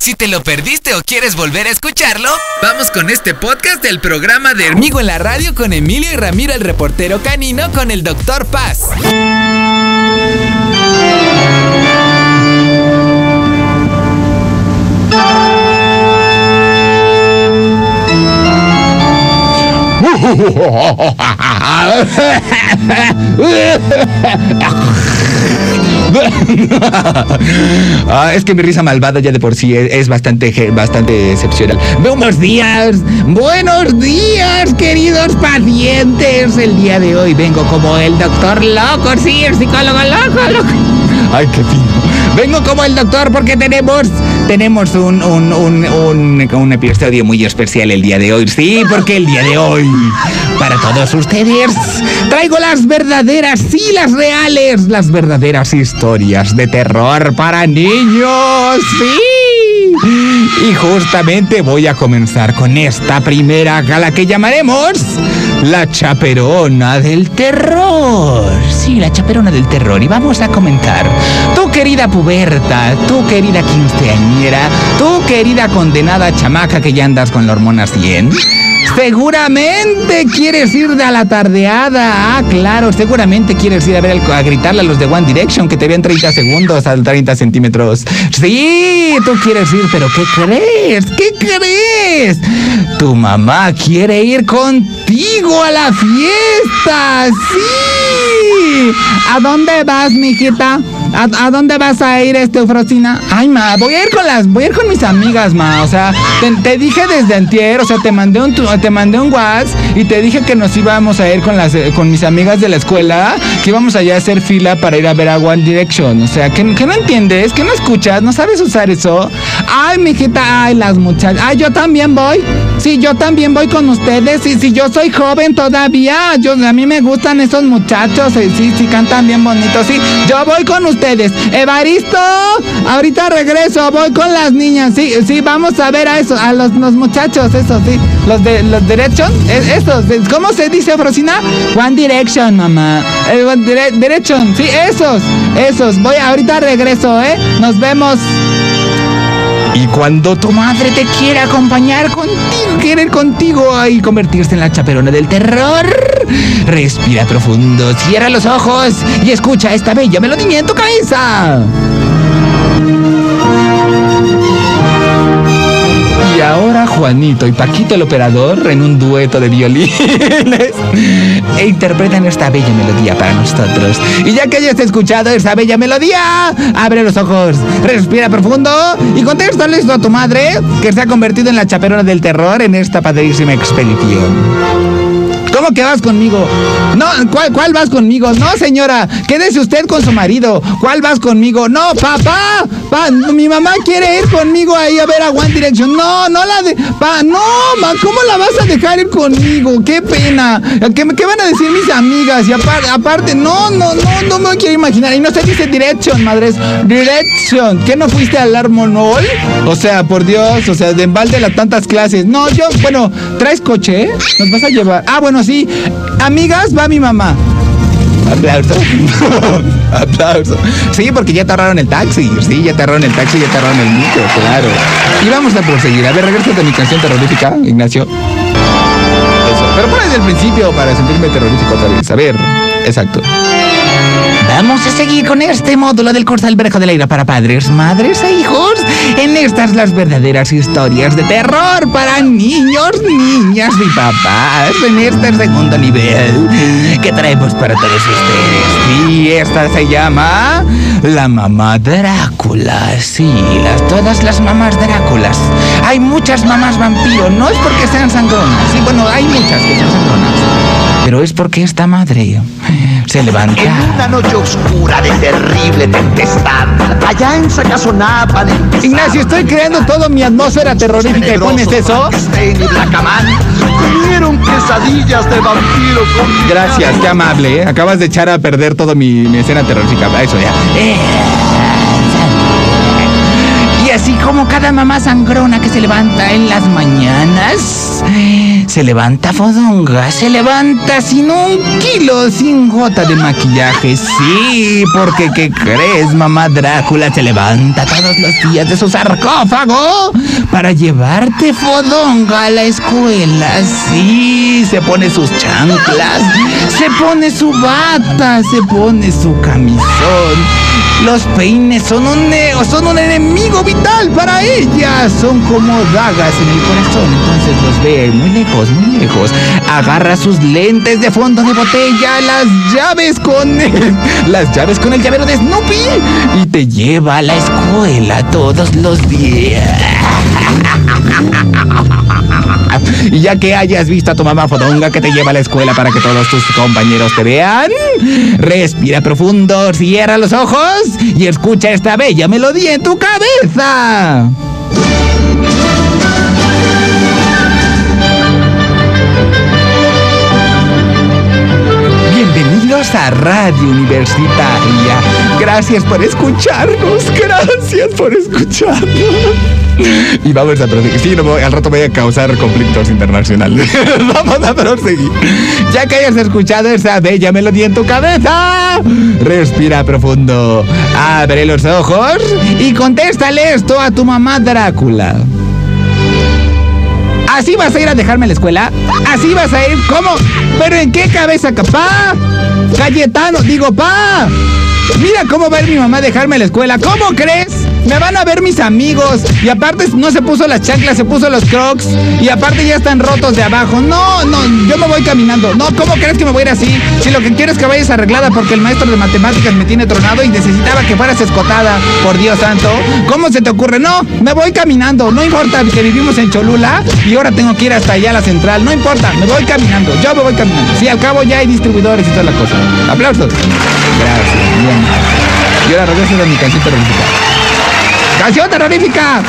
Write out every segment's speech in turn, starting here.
Si te lo perdiste o quieres volver a escucharlo, vamos con este podcast del programa de Hermigo en la radio con Emilio y Ramiro el reportero canino con el Doctor Paz. Ah, es que mi risa malvada ya de por sí es, es bastante, bastante excepcional. Buenos días, buenos días, queridos pacientes. El día de hoy vengo como el doctor loco, sí, el psicólogo loco, loco. Ay, qué fino. Vengo como el doctor porque tenemos, tenemos un, un, un, un episodio muy especial el día de hoy. Sí, porque el día de hoy, para todos ustedes, traigo las verdaderas, sí, las reales, las verdaderas historias de terror para niños. Sí. Y justamente voy a comenzar con esta primera, a la que llamaremos la chaperona del terror. Sí, la chaperona del terror. Y vamos a comentar. Tu querida puberta, tu querida quinceañera, tu querida condenada chamaca que ya andas con la hormona 100. Seguramente quieres ir de a la tardeada. Ah, claro, seguramente quieres ir a ver a gritarle a los de One Direction que te vean 30 segundos a 30 centímetros. Sí, tú quieres ir, pero ¿qué crees? ¿Qué crees? Tu mamá quiere ir contigo a la fiesta. Sí. ¿A dónde vas, mijita? ¿A, dónde vas a ir, este, Frosina? Ay, ma, voy a ir con las, voy a ir con mis amigas, ma. O sea, te, dije desde antier, o sea, te mandé un, te mandé un WhatsApp y te dije que nos íbamos a ir con las, eh, con mis amigas de la escuela, que íbamos allá a hacer fila para ir a ver a One Direction. O sea, que, que no entiendes, que no escuchas, no sabes usar eso. Ay, mijita, ay, las muchachas. Ay, yo también voy. Sí, yo también voy con ustedes. Sí, sí, yo soy joven todavía. Yo, a mí me gustan esos muchachos. Sí, sí, cantan bien bonito. Sí, yo voy con ustedes. Evaristo, ahorita regreso. Voy con las niñas. Sí, sí, vamos a ver a esos, a los, los muchachos, esos, sí. Los de los Direction. eh, Esos, ¿cómo se dice, Frosina? One Direction, mamá. Eh, Direction, sí, esos, esos. Voy, ahorita regreso, ¿eh? Nos vemos. Y cuando tu madre te quiere acompañar contigo, quiere ir contigo y convertirse en la chaperona del terror, respira profundo, cierra los ojos y escucha esta bella melodía en tu cabeza. Y ahora Juanito y Paquito el operador en un dueto de violines e interpretan esta bella melodía para nosotros. Y ya que hayas escuchado esta bella melodía, abre los ojos, respira profundo y contéstale esto a tu madre que se ha convertido en la chaperona del terror en esta padrísima expedición. ¿Cómo que vas conmigo? No, ¿cuál, ¿cuál vas conmigo? No, señora, quédese usted con su marido. ¿Cuál vas conmigo? No, papá, pa, mi mamá quiere ir conmigo ahí a ver a One Direction. No, no la de, pa, no, ma, ¿cómo la vas a dejar ir conmigo? Qué pena. ¿Qué, qué van a decir mis amigas? Y aparte, aparte, no, no, no, no me quiero imaginar. Y no se dice Direction, madres. Direction. ¿Qué no fuiste al Armonol? O sea, por Dios, o sea, de embalde las tantas clases. No, yo, bueno, ¿traes coche? ¿Nos vas a llevar? Ah, bueno, sí. Amigas, va mi mamá. Aplauso. Aplauso. Sí, porque ya te ahorraron el taxi. Sí, ya te ahorraron el taxi, ya te ahorraron el micro, claro. Y vamos a proseguir. A ver, regresa a mi canción terrorífica, Ignacio. Eso. Pero pon desde el principio para sentirme terrorífico otra vez. A ver, exacto. Vamos a seguir con este módulo del curso del Brejo del Aire para padres, madres e hijos. En estas las verdaderas historias de terror para niños, niñas y papás. En este segundo nivel que traemos para todos ustedes. Y esta se llama La Mamá Drácula. Sí, las, todas las mamás Dráculas. Hay muchas mamás vampiro. No es porque sean sangronas. Sí, bueno, hay muchas que son sangronas. Pero es porque esta madre se levanta. En una noche oscura de terrible tempestad, allá en Sacazonapan, Ignacio, estoy creando todo mi atmósfera terrorífica y pones eso. Comieron quesadillas de vampiro con Gracias, qué amable, ¿eh? Acabas de echar a perder toda mi, mi escena terrorífica. Eso ya. Y Y así como cada mamá sangrona que se levanta en las mañanas, se levanta fodonga, se levanta sin un kilo, sin gota de maquillaje. Sí, porque ¿qué crees, mamá Drácula? Se levanta todos los días de su sarcófago para llevarte fodonga a la escuela. Sí, se pone sus chanclas, se pone su bata, se pone su camisón. Los peines son un, son un enemigo vital para ella. Son como dagas en el corazón. Entonces los ve muy lejos, muy lejos. Agarra sus lentes de fondo de botella, las llaves con el, las llaves con el llavero de Snoopy y te lleva a la escuela todos los días. Ya que hayas visto a tu mamá fodonga que te lleva a la escuela para que todos tus compañeros te vean, respira profundo, cierra los ojos y escucha esta bella melodía en tu cabeza. A Radio Universitaria. Gracias por escucharnos. Gracias por escucharnos. Y vamos a proseguir. Sí, no, al rato voy a causar conflictos internacionales. vamos a proseguir. Ya que hayas escuchado esa bella melodía en tu cabeza, respira profundo, abre los ojos y contéstale esto a tu mamá Drácula. ¿Así vas a ir a dejarme a la escuela? ¿Así vas a ir? ¿Cómo? ¿Pero en qué cabeza, capá? Cayetano, digo, pa. Mira cómo va a ir mi mamá a dejarme a la escuela. ¿Cómo crees? Me van a ver mis amigos. Y aparte no se puso las chanclas, se puso los crocs. Y aparte ya están rotos de abajo. No, no, yo me voy caminando. No, ¿cómo crees que me voy a ir así? Si lo que quiero es que vayas arreglada porque el maestro de matemáticas me tiene tronado y necesitaba que fueras escotada. Por Dios santo. ¿Cómo se te ocurre? No, me voy caminando. No importa que vivimos en Cholula y ahora tengo que ir hasta allá a la central. No importa, me voy caminando. Yo me voy caminando. Sí, al cabo ya hay distribuidores y toda la cosa. Aplausos. Gracias. Bien. Y ahora regreso a mi canción terrorífica. ¡Canción terrorífica!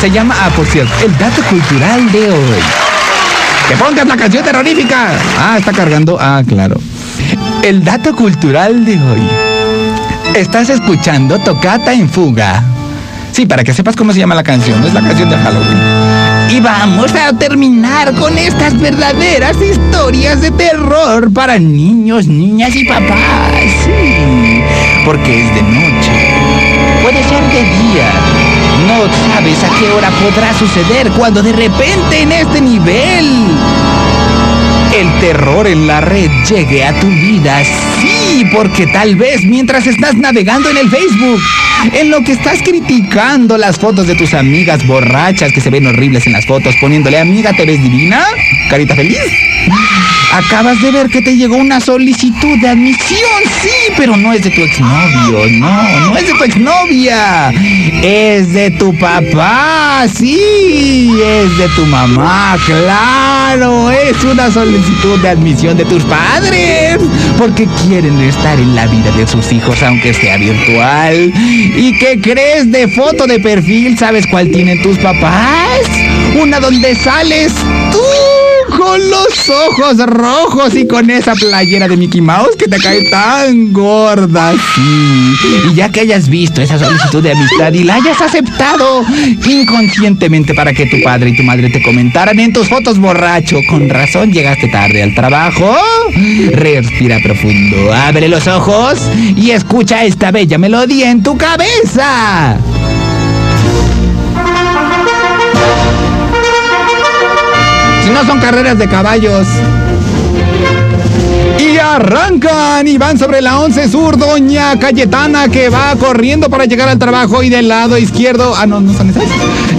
Se llama, ah, por cierto, el dato cultural de hoy. ¡Que pongas la canción terrorífica! Ah, está cargando. Ah, claro. El dato cultural de hoy. Estás escuchando Tocata en Fuga. Sí, para que sepas cómo se llama la canción. Es la canción de Halloween. Y vamos a terminar con estas verdaderas historias de terror para niños, niñas y papás. Sí, porque es de noche qué hora podrá suceder cuando de repente en este nivel el terror en la red llegue a tu vida. Sí, porque tal vez mientras estás navegando en el Facebook, en lo que estás criticando las fotos de tus amigas borrachas que se ven horribles en las fotos, poniéndole amiga, ¿te ves divina? Carita feliz. Acabas de ver que te llegó una solicitud de admisión, sí, pero no es de tu exnovio, no, no es de tu exnovia, es de tu papá, sí, es de tu mamá, claro, es una solicitud de admisión de tus padres, porque quieren estar en la vida de sus hijos, aunque sea virtual. ¿Y qué crees de foto de perfil? ¿Sabes cuál tienen tus papás? Una donde sales tú con los ojos rojos y con esa playera de Mickey Mouse que te cae tan gorda, sí. Y ya que hayas visto esa solicitud de amistad y la hayas aceptado inconscientemente para que tu padre y tu madre te comentaran en tus fotos borracho, con razón llegaste tarde al trabajo, respira profundo, abre los ojos y escucha esta bella melodía en tu cabeza. No son carreras de caballos. Y arrancan y van sobre la 11 Sur, doña Cayetana que va corriendo para llegar al trabajo y del lado izquierdo... Ah, no, no son esas.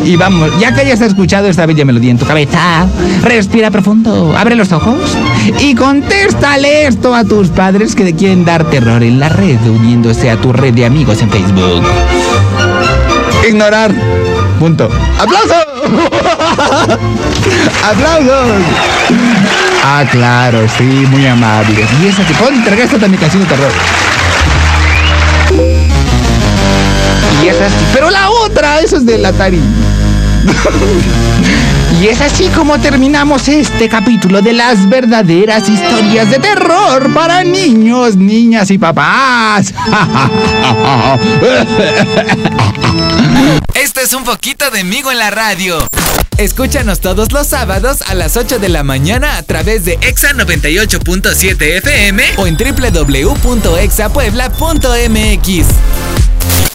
Y vamos, ya que hayas escuchado esta bella melodía en tu cabeza, respira profundo, abre los ojos y contéstale esto a tus padres que quieren dar terror en la red uniéndose a tu red de amigos en Facebook. Ignorar. Punto. ¡Aplauso! ¡Aplausos! Ah, claro, sí, muy amable. Y esa que puedo entregar esta mi canción de terror. Y esa sí. Pero la otra, eso es del Atari. Y es así como terminamos este capítulo de las verdaderas historias de terror para niños, niñas y papás. Esto es un poquito de Migo en la radio. Escúchanos todos los sábados a las 8 de la mañana a través de Exa 98.7 FM o en www.exapuebla.mx.